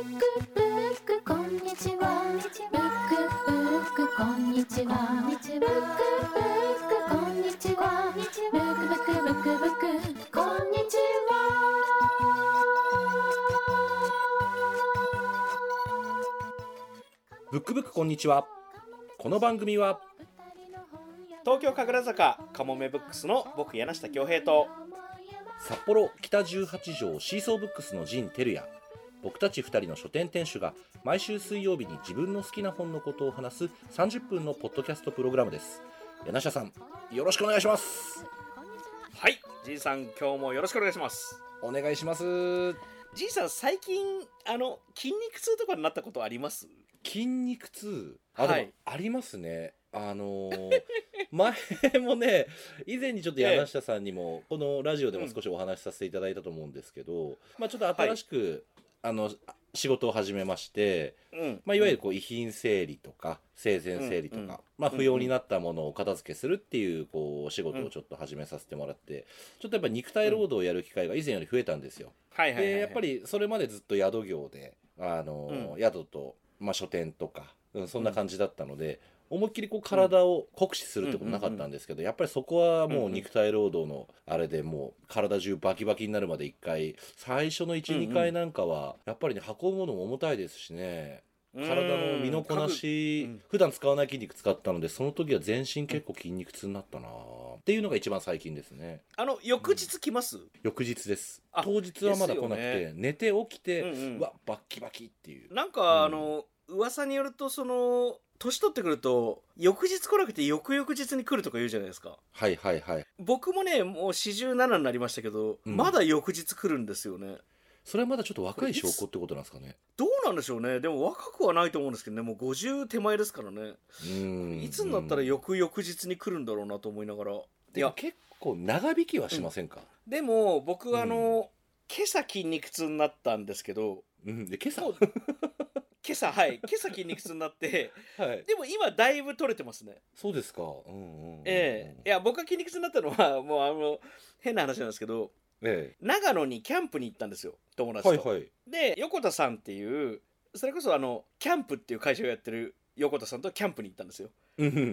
クブックこんにちは。ブックブックこんにちは。ブックブックこんにちは。ブックブックブックブックこんにちブックブックこんにちは。この番組は東京神楽坂かもめブックスの僕柳下恭平と札幌北18条シーソーブックスの陣照也僕たち2人の書店店主が毎週水曜日に自分の好きな本のことを話す30分のポッドキャストプログラムです。柳下さんよろしくお願いします。はいじいさん今日もよろしくお願いします。お願いします。じいさん最近あの筋肉痛とかになったことあります？筋肉痛？あ、はい。ありますね。あのー 前もね以前にちょっと柳下さんにも、このラジオでも少しお話しさせていただいたと思うんですけど、まあちょっと新しく、あの仕事を始めまして、うん。まあ、いわゆるこう遺品整理とか生前整理とか、うんうんまあ、不要になったものを片付けするっていうこう仕事をちょっと始めさせてもらって、ちょっとやっぱ肉体労働をやる機会が以前より増えたんですよ。はいはいはい、はい、でやっぱりそれまでずっと宿業であの、うん。宿と、まあ、書店とか、うん、そんな感じだったので、思いっきりこう体を酷使するってことなかったんですけど、やっぱりそこはもう肉体労働のあれでもう体中バキバキになるまで一回最初の12、うんうん回なんかはやっぱりね運ぶものも重たいですしね。体の身のこなし、うん。普段使わない筋肉使ったのでその時は全身結構筋肉痛になったな。っていうのが一番最近ですね。あの翌日来ます、翌日です。あ当日はまだ来なくて、ですよ寝て起きて、うんうん。うわバッキバキっていう。なんか、うん。あの噂によるとその年取ってくると翌日来なくて翌々日に来るとか言うじゃないですか。はいはいはい。僕もねもう47になりましたけど、うん。まだ翌日来るんですよね。それはまだちょっと若い証拠ってことなんですかね。どうなんでしょうね。でも若くはないと思うんですけどね。もう50手前ですからね。うん。いつになったら翌々日に来るんだろうなと思いながら。いやでも結構長引きはしませんか、でも僕うん。あの、今朝筋肉痛になったんですけど。うん、で今朝？もう今朝はい今朝筋肉痛になって はい。でも今だいぶ取れてますね。そうですか。うんうんうんうん。ええ。いや僕が筋肉痛になったのはもうあの変な話なんですけどえ長野にキャンプに行ったんですよ友え達と、はいはい。で横田さんっていうそれこそあのキャンプっていう会社をやってる横田さんとキャンプに行ったんですよ。うんうんうんう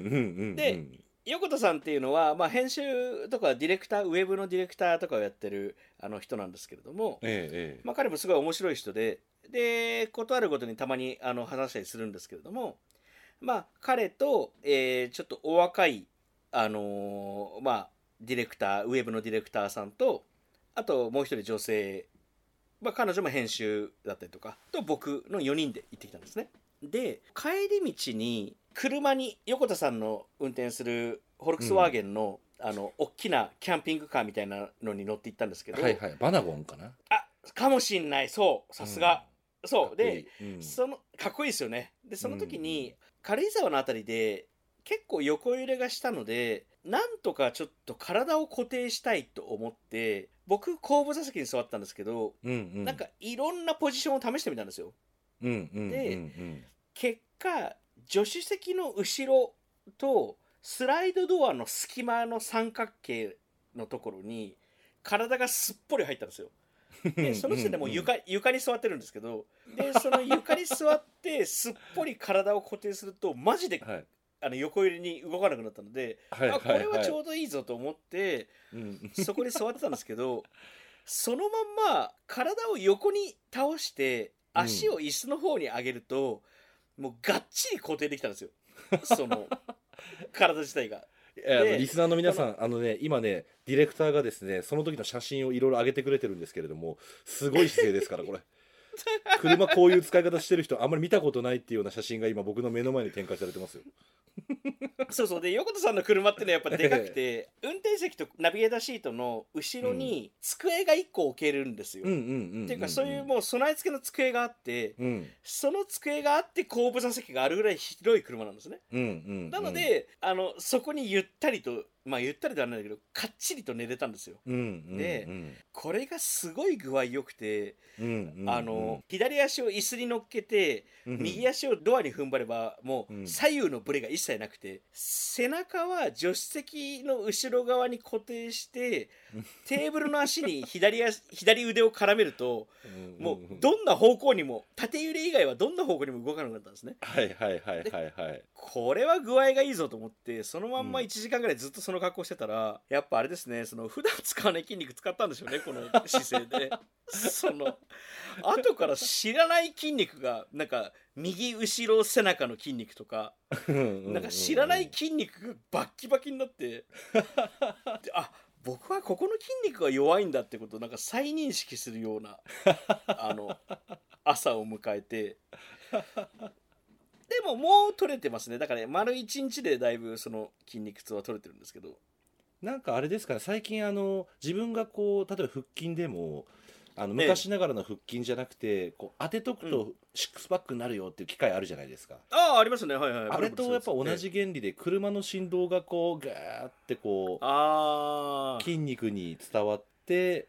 ん。で横田さんっていうのは、まあ、編集とかディレクターウェブのディレクターとかをやってるあの人なんですけれども、ええええ。まあ、彼もすごい面白い人ででことあるごとにたまにあの話したりするんですけれどもまあ彼と、えーちょっとお若いあのーまあディレクターウェブのディレクターさんとあともう一人女性、まあ、彼女も編集だったりとかと僕の4人で行ってきたんですねで帰り道に車に横田さんの運転するフォルクスワーゲンの、あの大きなキャンピングカーみたいなのに乗って行ったんですけど、はいはい。バナゴンかな？あかもしんない。そう。さすが、そう。で、かっこいい。うん。そのかっこいいですよね。でその時に、軽井沢のあたりで結構横揺れがしたのでなんとかちょっと体を固定したいと思って僕後部座席に座ったんですけど、うんうん。なんかいろんなポジションを試してみたんですよ。うんうんうんでうん結果助手席の後ろとスライドドアの隙間の三角形のところに体がすっぽり入ったんですよ。でその時点でもう床床に座ってるんですけどでその床に座ってすっぽり体を固定するとマジではい。あの横揺れに動かなくなったので、はいあこれはちょううどいいぞと思ってうん。そこに座ってたんですけどそのまんま体を横に倒して足を椅子の方に上げると、もうがっちり固定できたんですよ。その体自体が。いやあのでリスナーの皆さんあのね今ねディレクターがですねその時の写真をいろいろ上げてくれてるんですけれどもすごい姿勢ですからこれ 車こういう使い方してる人あんまり見たことないっていうような写真が今僕の目の前に展開されてますよ。そうそう。で横田さんの車ってのはやっぱでかくて 運転席とナビゲーターシートの後ろに机が1個置けるんですよ。っていうかそういうもう備え付けの机があってうん。その机があって後部座席があるぐらい広い車なんですね。うんうんうん。なので、あのそこにゆったりとまあ言ったらではないんだけどかっちりと寝れたんですよ。うんうんでうん。これがすごい具合良くて、うんうんあの左足を椅子に乗っけて、うん。右足をドアに踏ん張ればもううん。左右のブレが一切なくて背中は助手席の後ろ側に固定してテーブルの足に左足左腕を絡めるともうどんな方向にも縦揺れ以外はどんな方向にも動かなくなったんですね。はいはいはいはいはい。これは具合がいいぞと思ってそのまんまうん。1時間ぐらいずっとその格好してたら、やっぱあれですねその普段使わない筋肉使ったんでしょうねこの姿勢で。その後から知らない筋肉がなんか右後ろ背中の筋肉とかなんか知らない筋肉がバッキバキになって。であ僕はここの筋肉が弱いんだってことをなんか再認識するようなあの朝を迎えてでももう取れてますね。だから、ね、丸1日でだいぶその筋肉痛は取れてるんですけど。なんかあれですかね。最近あの自分がこう例えば腹筋でもあのええ。昔ながらの腹筋じゃなくてこう当てとくとシックスパックになるよっていう機械あるじゃないですか、ああありますね。はいはいあれとやっぱ同えじ原理で車の振動がこうガーってこうああ筋肉に伝わって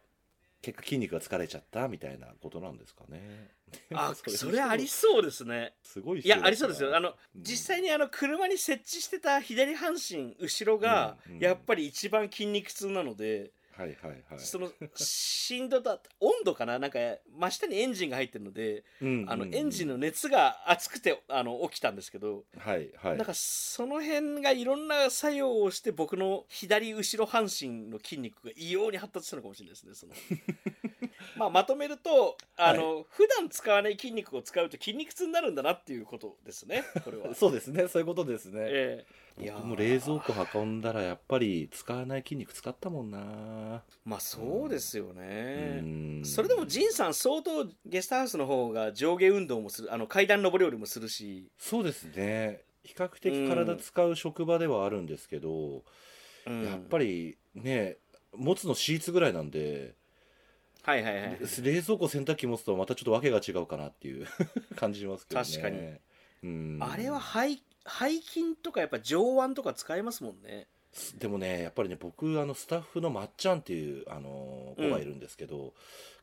結果筋肉が疲れちゃったみたいなことなんですかねあ それありそうですね。すごいいやありそうですよ。あのうん。実際にあの車に設置してた左半身後ろがやっぱり一番筋肉痛なので、はいはいはい。その振動だ温度かな？なんか真下にエンジンが入ってるので、うんあのうん。エンジンの熱が熱くてあの起きたんですけど、はいはい。なんかその辺がいろんな作用をして僕の左後ろ半身の筋肉が異様に発達したのかもしれないですねその。まあまとめるとあの、普段使わない筋肉を使うと筋肉痛になるんだなっていうことですねこれは。そうですねそういうことですね、えー僕も冷蔵庫運んだらやっぱり使わない筋肉使ったもんな。まあそうですよね。うん。それでも仁さん相当ゲストハウスの方が上下運動もするあの階段上り下りもするし、そうですね。比較的体使う職場ではあるんですけど、うん。やっぱりね持つのシーツぐらいなんで、はいはいはい冷蔵庫洗濯機持つとまたちょっと訳が違うかなっていう 感じしますけどね。確かに。うん。あれは背背筋とかやっぱ上腕とか使えますもんね。でもねやっぱりね僕あのスタッフのまっちゃんっていうあの子がいるんですけど、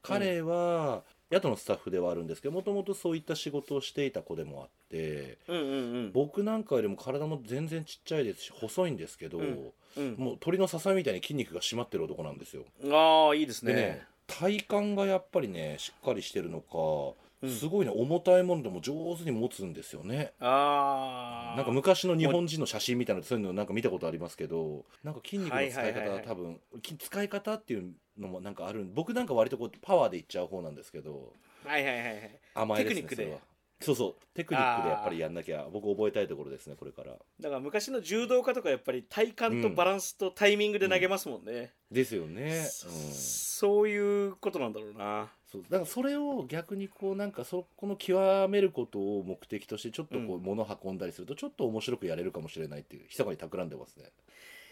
彼は宿のスタッフではあるんですけどもともとそういった仕事をしていた子でもあってうんうん僕なんかよりも体も全然ちっちゃいですし細いんですけど、うんうん。もう鳥のささみたいに筋肉が締まってる男なんですよ。うんああいいですね。でね体幹がやっぱりねしっかりしてるのか、うんすごいね。重たいものでも上手に持つんですよね。ああなんか昔の日本人の写真みたいなそういうのなんか見たことありますけどなんか筋肉の使い方は多分き使い方っていうのもなんかある僕なんか割とこうパワーでいっちゃう方なんですけどはいはいはいはい。甘いですねテクニックで。それは。そうそう。テクニックでやっぱりやんなきゃ僕覚えたいところですねこれから。だから昔の柔道家とかやっぱり体幹とバランスとタイミングで投げますもんね、ですよね、そうん、そういうことなんだろうなそうだからそれを逆にこうなんかそこの極めることを目的としてちょっとこううん。物運んだりするとちょっと面白くやれるかもしれないっていう密かに企んでますね。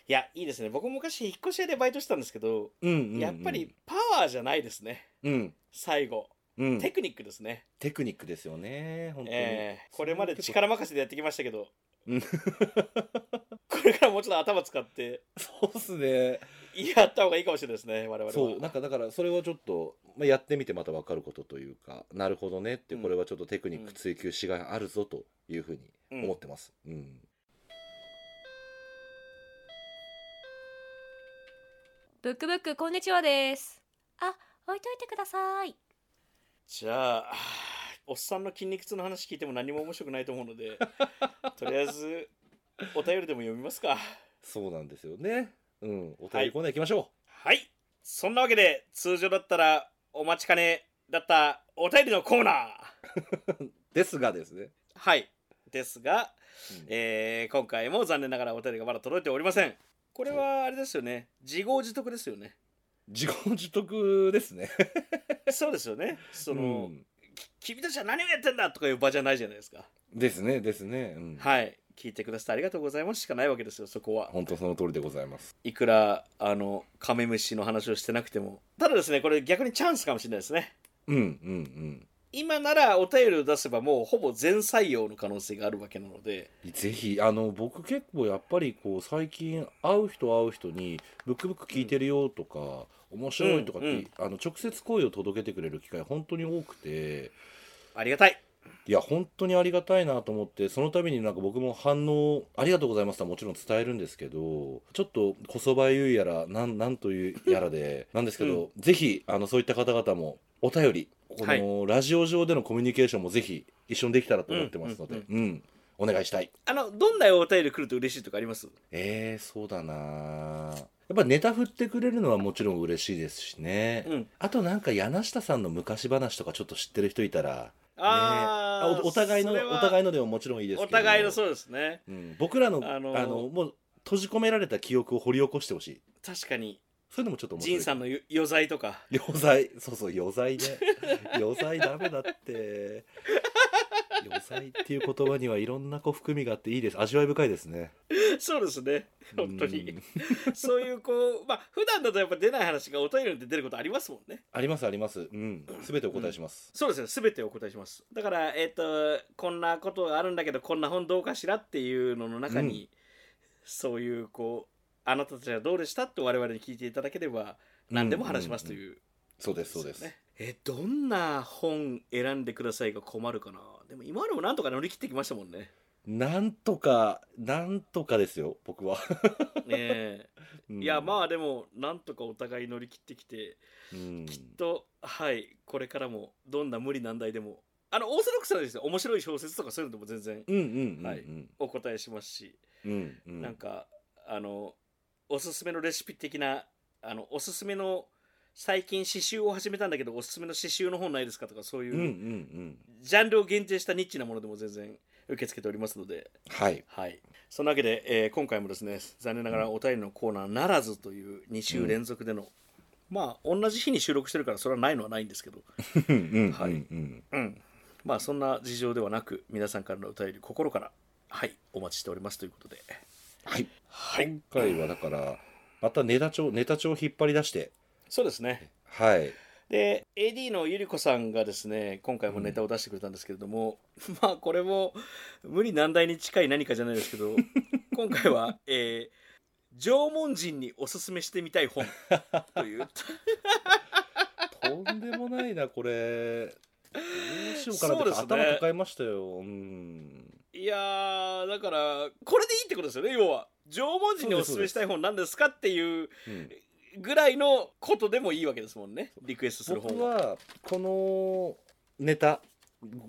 いやいいですね。僕も昔引っ越し屋でバイトしてたんですけど、うんうんうんやっぱりパワーじゃないですね。うん。最後。うん。テクニックですね、テクニックですよね本当に、ええ。これまで力任せでやってきましたけど。うん。これからもうちょっと頭使って。そうっすねやった方がいいかもしれないですね我々は。そうなんかだからそれはちょっと、まあ、やってみてまた分かることというかなるほどねってうんこれはちょっとテクニック追求しがいあるぞというふうに思ってます、うん。ブックブックこんにちはです。あ置いといてください。じゃあおっさんの筋肉痛の話聞いても何も面白くないと思うのでとりあえずお便りでも読みますか。そうなんですよねうん。お便りコーナー行きましょはい。そんなわけで通常だったらお待ちかねだったお便りのコーナー。う、ですがですね、はい。ですが、うん。えー今回も残念ながらお便りがまだ届いておりません。これはあれですよね。自業自得ですよね。自業自得ですね。そうですよね。その、うん。き君たちは何をやってんだとかいう場じゃないじゃないですか。ですねですね、うん、はい聞いてくださってありがとうございます。しかないわけですよそこは。本当その通りでございます。いくらあのカメムシの話をしてなくても。ただですねこれ逆にチャンスかもしれないですね。うんうんうん。今ならお便りを出せばもうほぼ全採用の可能性があるわけなので。ぜひあの僕結構やっぱりこう最近会う人会う人に「ブックブック聞いてるよ」とか「面白い」とかって、うんうん。あの直接声を届けてくれる機会本当に多くて。ありがたいいや本当にありがたいなと思ってその度になんか僕も反応ありがとうございますとはもちろん伝えるんですけどちょっとこそばゆいやらなんなんというやらで なんですけど、ぜひあのそういった方々もお便りこの、ラジオ上でのコミュニケーションもぜひ一緒にできたらと思ってますので、ううんん。お願いしたい。あのどんなお便り来ると嬉しいとかあります？えー、そうだな。やっぱネタ振ってくれるのはもちろん嬉しいですしね、うん。あとなんか柳下さんの昔話とかちょっと知ってる人いたらあおお互いのお互いのでももちろんいいですけど。お互いのそうですね。うん、僕らのあのもう閉じ込められた記憶を掘り起こしてほしい。確かにそういうのもちょっと面白い。仁さんのよ余罪とか。余罪。そうそう余罪ね。余罪ダメだって。余罪っていう言葉にはいろんなこう含みがあっていいです。味わい深いですね。そうですね。本当に。うん。そういうこうまあ普段だとやっぱ出ない話がお便りで出ることありますもんね。ありますあります。うん。全てお答えします、そうですね。全てお答えします。だからえっ、とこんなことがあるんだけどこんな本どうかしらっていうのの中に、そういうこうあなたたちはどうでしたと我々に聞いていただければ何でも話しますという、そうですそうです。ねえどんな本選んでくださいが困るかな？でも今までもなんとか乗り切ってきましたもんね。なんとかなんとかですよ僕は、ねえ。うん。いやまあでもなんとかお互い乗り切ってきてうん。きっとはいこれからもどんな無理難題でもあのオーソドックスなんですよ。面白い小説とかそういうのでも全然お答えしますし、うんうん。なんかあのおすすめのレシピ的なあのおすすめの最近刺繍を始めたんだけどおすすめの刺繍の本ないですかとかそういう、うんうんうん。ジャンルを限定したニッチなものでも全然受け付けておりますので。はい。はい。そんなわけで、えー今回もですね残念ながらお便りのコーナーならずという2週連続での、まあ同じ日に収録してるからそれはないのはないんですけど。うんうん。まあそんな事情ではなく皆さんからのお便り心からはいお待ちしておりますということではい。はい。今回はだからまたネタ帳ネタ帳を引っ張り出して。そうですね。はい。で AD のゆり子さんがですね今回もネタを出してくれたんですけれども、まあこれも無理難題に近い何かじゃないですけど 今回は、えー縄文人におすすめしてみたい本という。とんでもないなこれ。どうしようかな。ってそうですね。頭抱えましたよ。うんいやーだからこれでいいってことですよね要は。縄文人におすす。めしたい本なんですかっていううん。ぐらいのことでもいいわけですもんねリクエストする本は僕はこのネタ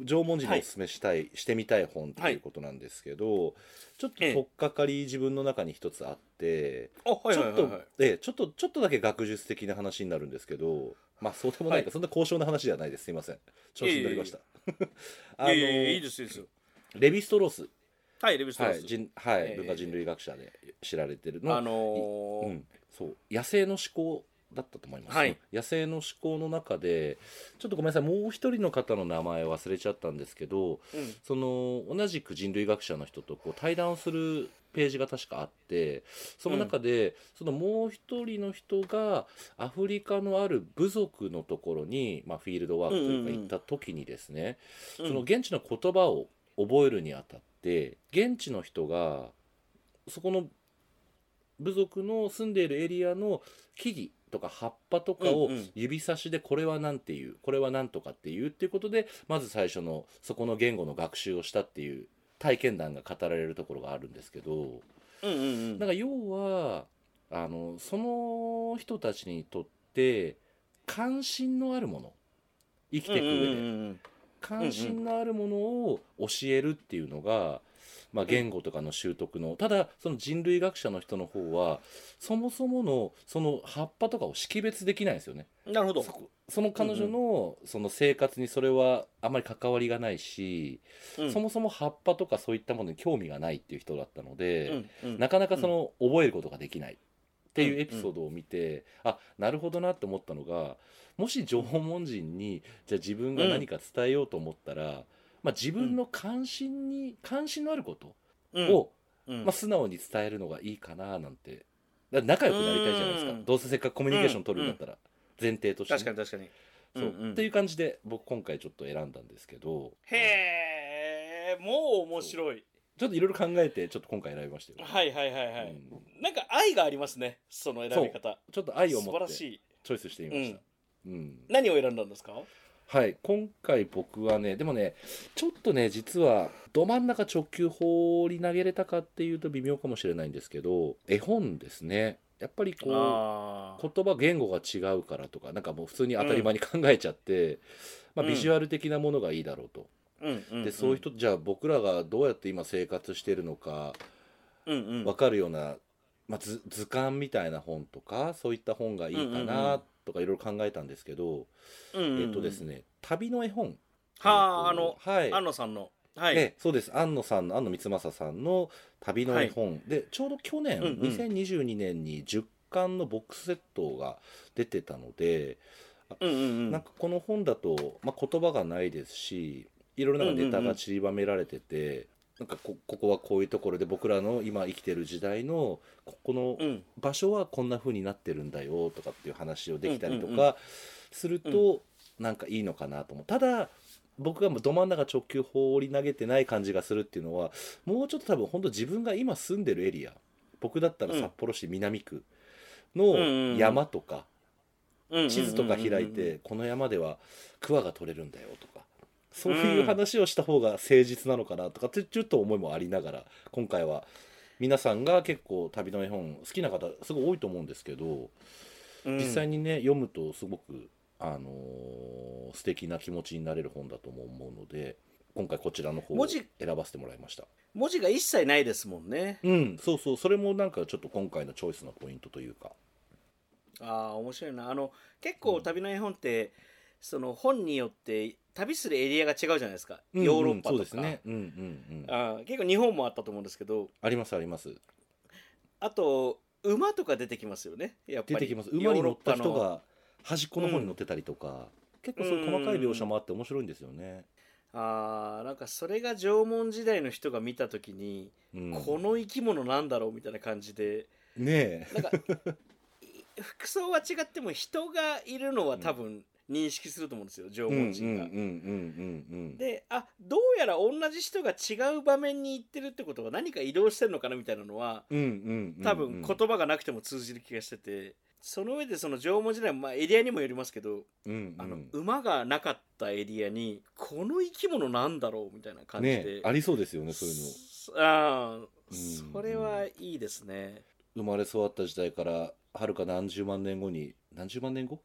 縄文人におすすめしたい、してみたい本ということなんですけど、ちょっとええ取っかかり自分の中に一つあって、あはいちょっとはい。はいはいええちょっとちょっとだけ学術的な話になるんですけどまあそうでもないか、はい。そんな高尚な話ではないです。すいません。調子に乗りました。いいですいいですよレヴィストロース。はいレビューストロはい、ース人はいええ。文化人類学者で知られてるの、あのーうん、そう。野生の思考だったと思います、はい。野生の思考の中でちょっとごめんなさいもう一人の方の名前忘れちゃったんですけどうん。その同じく人類学者の人とこう対談をするページが確かあってその中で、そのもう一人の人がアフリカのある部族のところに、まあ、フィールドワークというかうんうんうん。行った時にですね、うん。その現地の言葉を覚えるにあたって現地の人がそこの部族の住んでいるエリアの木々とか葉っぱとかを指差しでこれは何ていうこれは何とかっていうっていうことでまず最初のそこの言語の学習をしたっていう体験談が語られるところがあるんですけどなんか要はあのその人たちにとって関心のあるもの生きていく上で。関心のあるものを教えるっていうのが、まあ、言語とかの習得の、ただその人類学者の人の方はそもそものその葉っぱとかを識別できないんですよね。うんなるほど。その彼女のその生活にそれはあまり関わりがないし、うん。そもそも葉っぱとかそういったものに興味がないっていう人だったので、うんうん。なかなかその覚えることができない。っていうエピソードを見て、あなるほどなって思ったのがもし縄文人にじゃあ自分が何か伝えようと思ったら、まあ、自分の関心に関心のあることうん。を、うん。まあ、素直に伝えるのがいいかななんて。仲良くなりたいじゃないですか、うん。どうせせっかくコミュニケーション取るんだったら、前提としてね、確かに確かに。そう。うんうん。っていう感じで僕今回ちょっと選んだんですけど。へえもう面白いちょっといろいろ考えてちょっと今回選びましたよ、はいはいはいはい、うん。なんか愛がありますね。その選び方。ちょっと愛を素持ってチ晴らしい。ョイスしてみました、うん。何を選んだんですか？はい。今回僕はねでもねちょっとね実はど真ん中直球放り投げれたかっていうと微妙かもしれないんですけど絵本ですね。やっぱりこうあー。言葉言語が違うからとかなんかもう普通に当たり前に考えちゃって、まあ、うんビジュアル的なものがいいだろうと、でそういう人じゃあ僕らがどうやって今生活してるのか分かるような、まあ、図図鑑みたいな本とかそういった本がいいかなとかいろいろ考えたんですけど、えっとですね旅の絵本。はああのはい。安野さんの。はい、ええそうです。安野さんの安野光政さんの旅の絵本、でちょうど去年、うんうん。2022年に10巻のボックスセットが出てたので、うんうんうん。なんかこの本だと、まあ、言葉がないですしいろいろなネタが散りばめられてて、なんかこここはこういうところで僕らの今生きてる時代のここのうん。場所はこんな風になってるんだよとかっていう話をできたりとかするとなんかいいのかなと思う。ただ僕がもうど真ん中直球放り投げてない感じがするっていうのはもうちょっと多分本当自分が今住んでるエリア僕だったら札幌市南区の山とか地図とか開いてこの山では桑が取れるんだよとかそういう話をした方が誠実なのかなとかってちょっと思いもありながら今回は。皆さんが結構旅の絵本好きな方すごい多いと思うんですけど実際ににね読むとすごくあのー素敵な気持ちになれる本だとも思うので今回こちらの方を文字。選ばせてもらいました。文字が一切ないですもんね。うんそうそう。それもなんかちょっと今回のチョイスのポイントというか。ああ面白いな。あの結構旅の絵本って、その本によって旅するエリアが違うじゃないですか、ヨーロッパとか。ね。うんうんうん。あー結構日本もあったと思うんですけど。ありますあります。あと馬とか出てきますよね。やっぱり。出てきます。馬に乗った人が端っこの方に乗ってたりとか、結構そういう細かい描写もあって面白いんですよね、あーなんかそれが縄文時代の人が見た時に、うん、この生き物なんだろうみたいな感じで。ねえ。なんかい服装は違っても人がいるのは多分認識すると思うんですよ縄文人が。であどうやら同じ人が違う場面に行ってるってことは何か移動してるのかなみたいなのは多分言葉がなくても通じる気がしてて。その上でその縄文時代、まあ、エリアにもよりますけどうんうん。あの馬がなかったエリアにこの生き物なんだろうみたいな感じねで、えありそうですよねそういうの。ああ、うんそれはいいですね。生まれ育った時代からはるか何十万年後に何十万年後？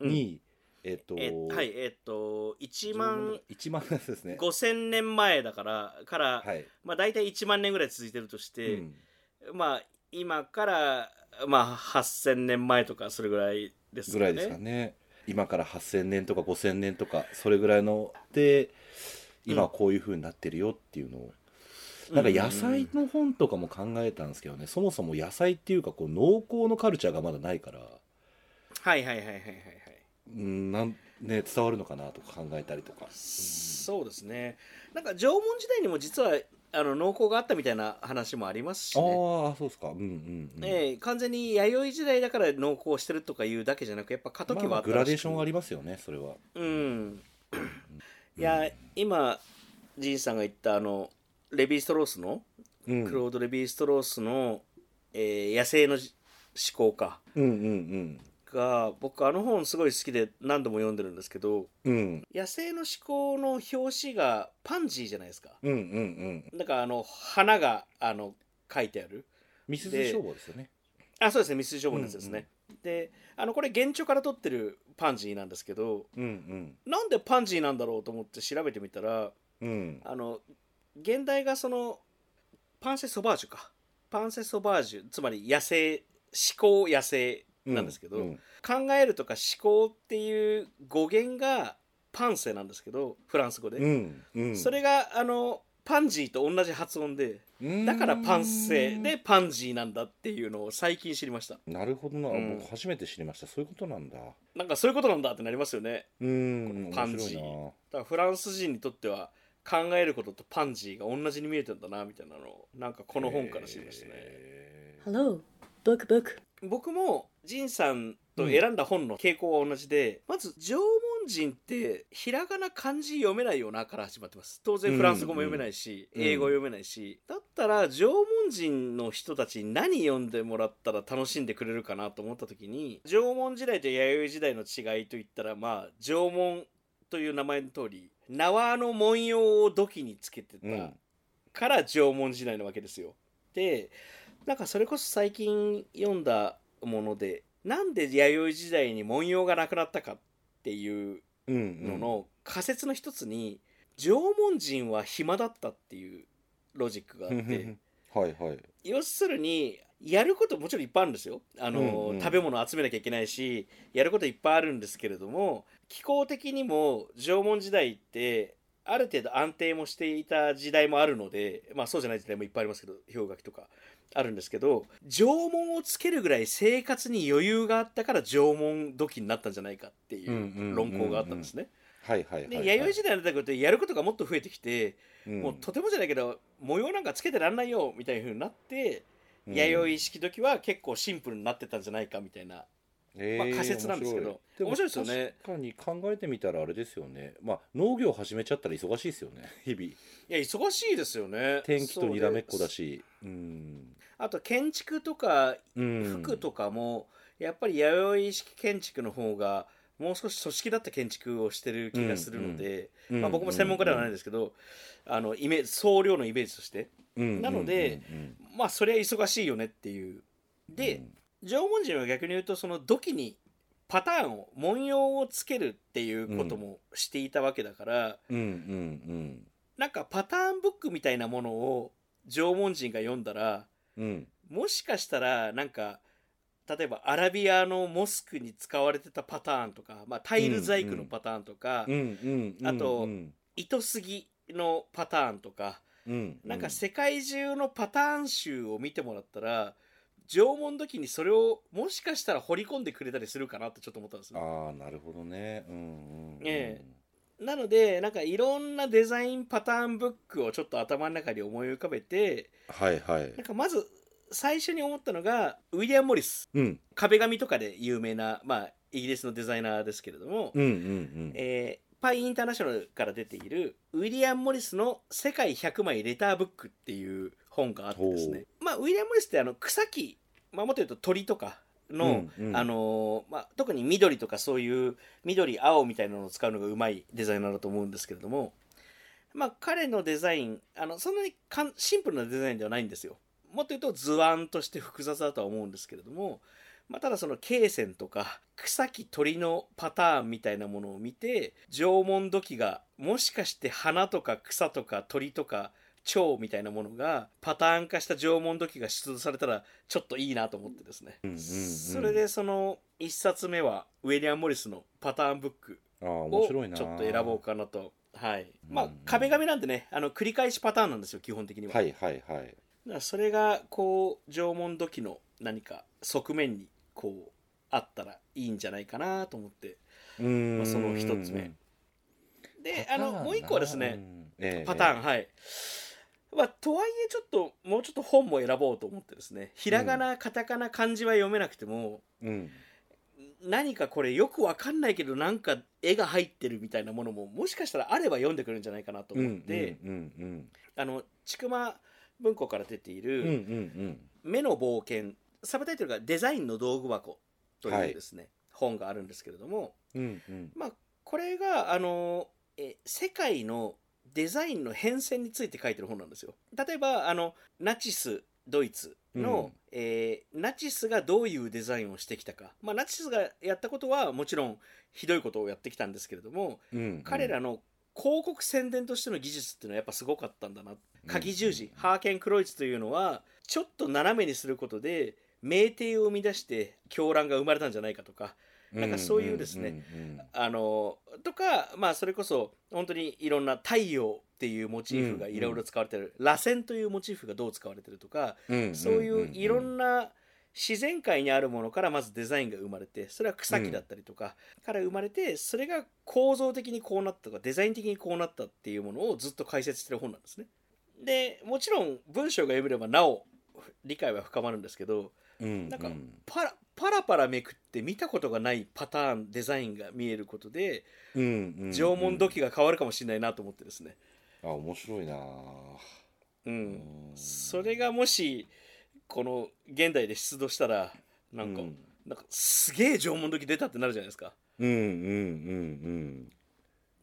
せうん。に、えっ、とえはいえっと1万1万年ですね。5,000年前だからから、はい、まあ大体1万年ぐらい続いてるとして、うん。まあ今からまあ8,000年前とかそれぐらいですかね。ぐらいですかね。今から8000年とか5000年とかそれぐらいので今はこういう風になってるよっていうのを、なんか野菜の本とかも考えたんですけどね、そもそも野菜っていうかこう農耕のカルチャーがまだないから。はいはいはいはいはいなん、ね、伝わるのかなとか考えたりとか、そうですね。なんか縄文時代にも実はあの農耕があったみたいな話もありますしね。ああそうですか。うんうんうん、ええ完全に弥生時代だから農耕してるとかいうだけじゃなくやっぱ過渡期はまああったらしく。グラデーションありますよねそれは。うん。いや今ジンさんが言ったあのレヴィ・ストロースの、うん。クロード・レヴィ・ストロースの、えー野生の思考か。うんうんが僕あの本すごい好きで何度も読んでるんですけどうん。うん野生の思考の表紙がパンジーじゃないですか。うんうんうん。だからあの花があの書いてある。ミスズ消防ですよね。あそうですね。ミス消防のやつですね、であのこれ原著から取ってるパンジーなんですけどうんなんでパンジーなんだろうと思って調べてみたらうんうん。あの現代がそのパンセ・ソバージュか。パンセ・ソバージュつまり野生思考野生なんですけど、うん。考えるとか思考っていう語源がパンセなんですけどフランス語で、うん。うん。それがあのパンジーと同じ発音でうん。だからパンセでパンジーなんだっていうのを最近知りました。なるほどな、うん。僕初めて知りました。そういうことなんだ。なんかそういうことなんだってなりますよね。うん。パンジー。だからフランス人にとっては考えることとパンジーが同じに見えてんだなみたいなのをなんかこの本から知りましたね。へ Hello, Book Book. 僕もジンさんと選んだ本の傾向は同じで、まず縄文人ってひらがな漢字読めないよなから始まってます。当然フランス語も読めないし、うん。英語読めないし、だったら縄文人の人たちに何読んでもらったら楽しんでくれるかなと思った時に縄文時代と弥生時代の違いといったらまあ縄文という名前の通り縄の文様を土器につけてた、うん。から縄文時代なわけですよ。でなんかそれこそ最近読んだものでなんで弥生時代に文様がなくなったかっていううんのの仮説の一つに、縄文人は暇だったっていうロジックがあってはいはい。要するにやることもちろんいっぱいあるんですよ。あの、うんうん。食べ物を集めなきゃいけないしやることいっぱいあるんですけれども気候的にも縄文時代ってある程度安定もしていた時代もあるのでまあそうじゃない時代もいっぱいありますけど氷河期とかあるんですけど縄文をつけるぐらい生活に余裕があったから縄文土器になったんじゃないかっていうんうんうんううん。論考があったんですね。はいはいはいで弥生時代になったことでやることがもっと増えてきて、うん。もうとてもじゃないけど模様なんかつけてらんないよみたいな風になって、弥生式時は結構シンプルになってたんじゃないかみたいなえーまあ仮説なんですけど。面面白いですよね。確かに考えてみたらあれですよね。まあ農業始めちゃったら忙しいですよね 日々。いや忙しいですよね。天気とにらめっこだし。しうん。あと建築とかうん。服とかも、やっぱり弥生式建築の方がもう少し組織だった建築をしてる気がするので、まあ、僕も専門家ではないんですけど、あのイメ総量のイメージとして。うんなのでうんうん。まあそれは忙しいよねっていう。で、縄文人は逆に言うとその土器にパターンを文様をつけるっていうこともしていたわけだから、うんうんうん。なんかパターンブックみたいなものを縄文人が読んだらうん。うんもしかしたらなんか例えばアラビアのモスクに使われてたパターンとか、まあ、タイル細工のパターンとか、うんうんうんあとうん。糸杉のパターンとか、うん。なんか世界中のパターン集を見てもらったら縄文時にそれをもしかしたら掘り込んでくれたりするかなってちょっと思ったんですよ。ああなるほどね。うんうんうん。えなのでなんかいろんなデザインパターンブックをちょっと頭の中に思い浮かべてはいはい。なんかまず最初に思ったのがウィリアム・モリス。うん。壁紙とかで有名な、まあ、イギリスのデザイナーですけれども、うんうんうん。えーパイインターナショナルから出ているウィリアム・モリスの「世界100枚レターブック」っていう本があってですね、まあ、ウィリアム・モリスってあの草木、まあ、もっと言うと鳥とかの、うんうん。あのーまあ、特に緑とかそういう緑青みたいなのを使うのがうまいデザイナーだと思うんですけれども、まあ、彼のデザインあのそんなにかんシンプルなデザインではないんですよ。もっと言うと図案として複雑だとは思うんですけれども、まあ、ただその罫線とか草木鳥のパターンみたいなものを見て縄文土器がもしかして花とか草とか鳥とか蝶みたいなものがパターン化した縄文土器が出土されたらちょっといいなと思ってですね、うんうんうん。それでその1冊目はウィリアム・モリスのパターンブックをちょっと選ぼうかなと。はい。まあうん壁紙なんでねあの繰り返しパターンなんですよ基本的には、はいはいはい。だからそれがこう縄文土器の何か側面にこうあったらいいんじゃないかなと思って。うーん。まあその一つ目。であのもう一個はですね、ねパターン、はい。まあ、とはいえちょっともうちょっと本も選ぼうと思ってですね。ひらがな、カタカナ漢字は読めなくてもうん。何かこれよくわかんないけどなんか絵が入ってるみたいなものももしかしたらあれば読んでくるんじゃないかなとうん思って、千曲文庫から出ているん「目の冒険」サブタイトルが「デザインの道具箱」というはいですね、本があるんですけれども、うんうん。まあ、これがあのえ世界のデザインの変遷について書いてる本なんですよ。例えばあのナチスドイツの、えーナチスがどういうデザインをしてきたか、まあ、ナチスがやったことはもちろんひどいことをやってきたんですけれども、うん彼らの広告宣伝としての技術っていうのはやっぱすごかったんだな。鍵十字、ハーケン・クロイツというのはちょっと斜めにすることで名帝を生み出して狂乱が生まれたんじゃないかとかなんかそういうですねあのとかまあそれこそ本当にいろんな太陽っていうモチーフがいろいろ使われてる、螺旋というモチーフがどう使われてるとか、そういういろんな自然界にあるものからまずデザインが生まれてそれは草木だったりとかから生まれてそれが構造的にこうなったとかデザイン的にこうなったっていうものをずっと解説してる本なんですね。でもちろん文章が読めればなお理解は深まるんですけどうん。なんかパラパラパラめくって見たことがないパターンデザインが見えることでうんうんうん。縄文土器が変わるかもしれないなと思ってですね、あ面白いな。うん。うん。それがもしこの現代で出土したらなんか、うん。なんかすげえ縄文土器出たってなるじゃないですか。うんうんうん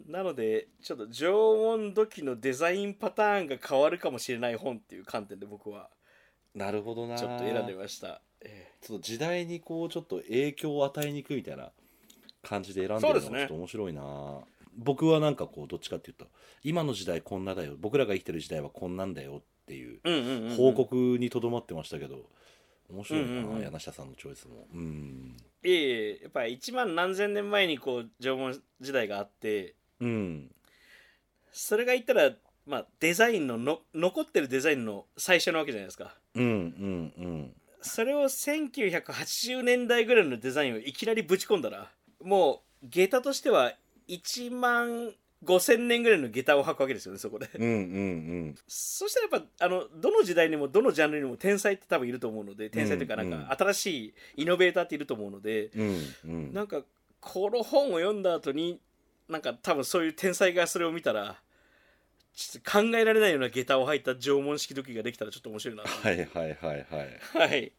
なのでちょっと縄文土器のデザインパターンが変わるかもしれない本っていう観点で僕はうんなるほどな。ちょっと選んでみました、えちょっと時代にこうちょっと影響を与えにくいみたいな感じで選んでるのがちょっと面白いな、僕はなんかこうどっちかっていうと今の時代こんなだよ。僕らが生きてる時代はこんなんだよっていう報告にとどまってましたけど面白いな、うんうんうん。柳下さんのチョイスも。うん。いえいえやっぱり1万何千年前にこう縄文時代があってうん。それが言ったらまあデザインのの残ってるデザインの最初なわけじゃないですか。うんうんうんそれを1980年代ぐらいのデザインをいきなりぶち込んだらもう下駄としては1万5000年ぐらいの下駄を履くわけですよねそこで。うんうんうん。そしたらやっぱあのどの時代にもどのジャンルにも天才って多分いると思うので天才というかなんか新しいイノベーターっていると思うので、うんうん。なんかこの本を読んだ後になんか多分そういう天才がそれを見たらちょっと考えられないような下駄を履いた縄文式土器ができたらちょっと面白いなはいはいはいはい。はい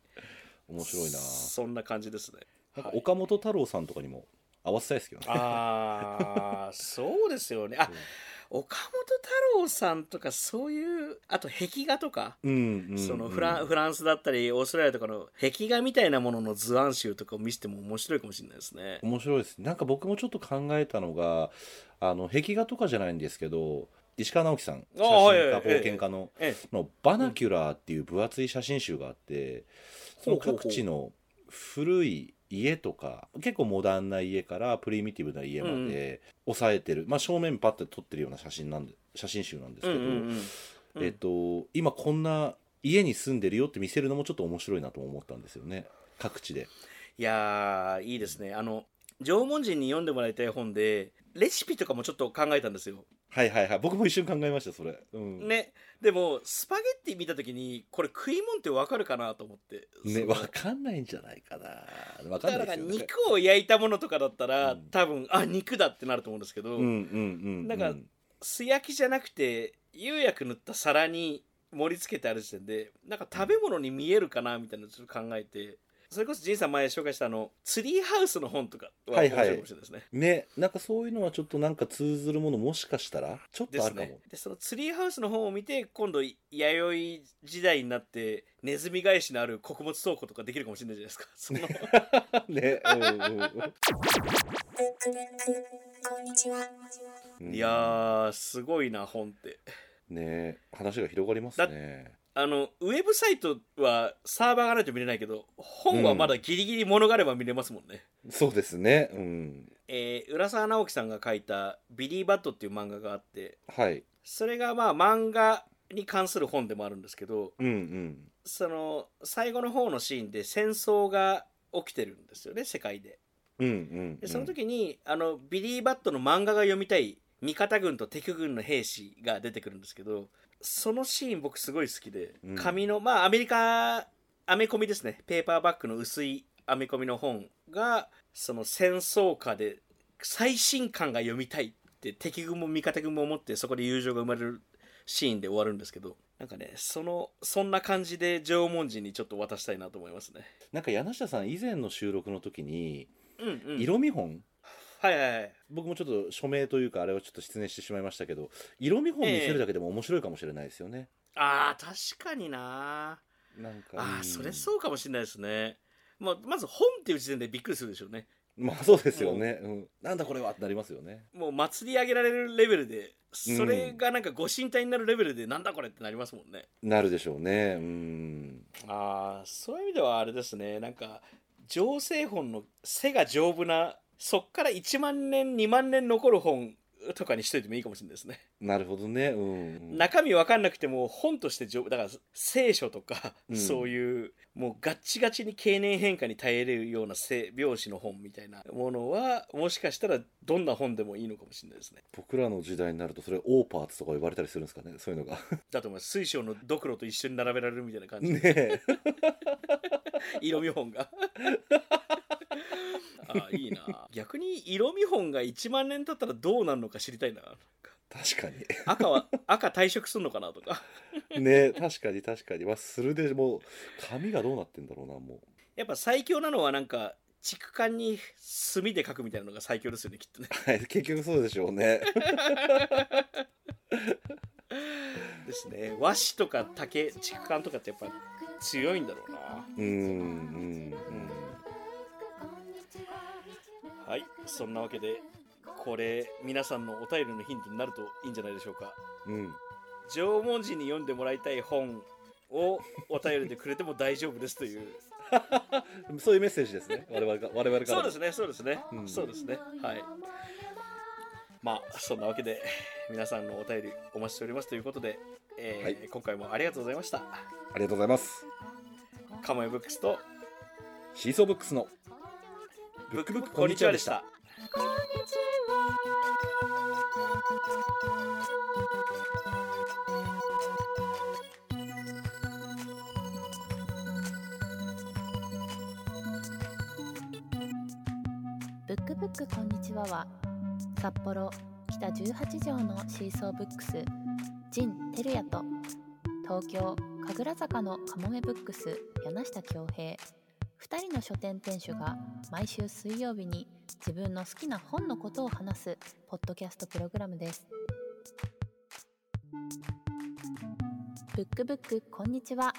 面白いな。そんな感じですね。なんか岡本太郎さんとかにも合わせたいですけどね。ああ そうですよね。あ岡本太郎さんとかそういうあと壁画とか。うんうんうん。そのフランフランスだったりオーストラリアとかの壁画みたいなものの図案集とかを見せても面白いかもしれないですね。面白いです。なんか僕もちょっと考えたのがあの壁画とかじゃないんですけど石川直樹さん写真家冒険家のええ、のバナキュラーっていう分厚い写真集があってその各地の古い家とか結構モダンな家からプリミティブな家まで抑えてる、まあ、正面パッて撮ってるような写真なんで写真集なんですけど、うんうんうんうん。えっと、今こんな家に住んでるよって見せるのもちょっと面白いなと思ったんですよね。各地で。いやーいいですね。あの縄文人に読んでもらいたい本でレシピとかもちょっと考えたんですよ。はいはいはい僕も一瞬考えましたそれ。うん、ねでもスパゲッティ見た時にこれ食い物ってわかるかなと思って。ねわかんないんじゃないかなわかだからんないですよね。肉を焼いたものとかだったら、うん多分あ肉だってなると思うんですけど、うん。なんか素焼きじゃなくて釉薬塗った皿に盛り付けてある時点でなんか食べ物に見えるかなみたいなのをちょっと考えてそれこそ仁さん前紹介したあのツリーハウスの本とかは面はいはい白いかもしれないですね。ねなんかそういうのはちょっとなんか通ずるものもしかしたらちょっとあるかも。ね、でそのツリーハウスの本を見て今度弥生時代になってネズミ返しのある穀物倉庫とかできるかもしれないじゃないですか そのね、うんうんうん。いやーすごいな本ってね話が広がりますね。あのウェブサイトはサーバーがないと見れないけど本はまだギリギリ物があれば見れますもんね、そうですね。うん。えー浦沢直樹さんが書いた「ビリー・バット」っていう漫画があってはい。それがまあ漫画に関する本でもあるんですけどうんうん。その最後の方のシーンで戦争が起きてるんですよね世界でうんうん。でその時に、あのビリー・バットの漫画が読みたい味方軍と敵軍の兵士が出てくるんですけどそのシーン僕すごい好きで、うん。紙のまあアメリカアメコミですね。ペーパーバッグの薄いアメコミの本がその戦争下で最新刊が読みたいって敵軍も味方軍も思ってそこで友情が生まれるシーンで終わるんですけどなんかねそのそんな感じで縄文人にちょっと渡したいなと思いますね。なんか柳下さん以前の収録の時に、うんうん。色見本？はいはいはい僕もちょっと署名というかあれをちょっと失念してしまいましたけど色見本見せるだけでも面白いかもしれないですよね。あー確かにななんかああ、うんそれそうかもしれないですね。まあ、まず本っていう時点でびっくりするでしょうね。まあそうですよね、うん、なんだこれはってなりますよねもう祭り上げられるレベルで、それがなんかご神体になるレベルで、なんだこれってなりますもんね。なるでしょうねうんああ、そういう意味ではあれですね。なんか、情勢本の背が丈夫な、そっから1万年、2万年残る本とかにしといてもいいかもしれないですね。なるほどね。うん。中身わかんなくても本としてだから聖書とか、うん。そういうもうガッチガチに経年変化に耐えれるような性病死の本みたいなものはもしかしたらどんな本でもいいのかもしれないですね。僕らの時代になるとそれオーパーツとか呼ばれたりするんですかね？そういうのが。だと思います水晶のドクロと一緒に並べられるみたいな感じ、ねえ。色見本があいいな。逆に色見本が1万年経ったらどうなるのか知りたいな。確かに。赤は赤退職するのかなとか。ね確かに確かに。まあするでもう紙がどうなってんだろうなもやっぱ最強なのはなんか竹管に墨で書くみたいなのが最強ですよねきっとね。うはい結局そうでしょうね。ですね。和紙とか竹竹管とかってやっぱ強いんだろうな。うんうんはいそんなわけでこれ皆さんのお便りのヒントになるといいんじゃないでしょうか。うん。うん縄文人に読んでもらいたい本をお便りでくれても大丈夫ですという。そういうメッセージですね。我々が我々から。そうですねそうですね、うん。そうですね。はい。まあそんなわけで皆さんのお便りお待ちしておりますということで、えーはい。今回もありがとうございました。ありがとうございます。カモエブックスとシーソーブックスのブックブックこんにちはでした。こんにちはブックブックこんにちはは札幌北18条のシーソーブックス陣照也と東京神楽坂のカモメブックス柳下恭平。2人の書店店主が毎週水曜日に自分の好きな本のことを話すポッドキャストプログラムです。ブックブックこんにちは。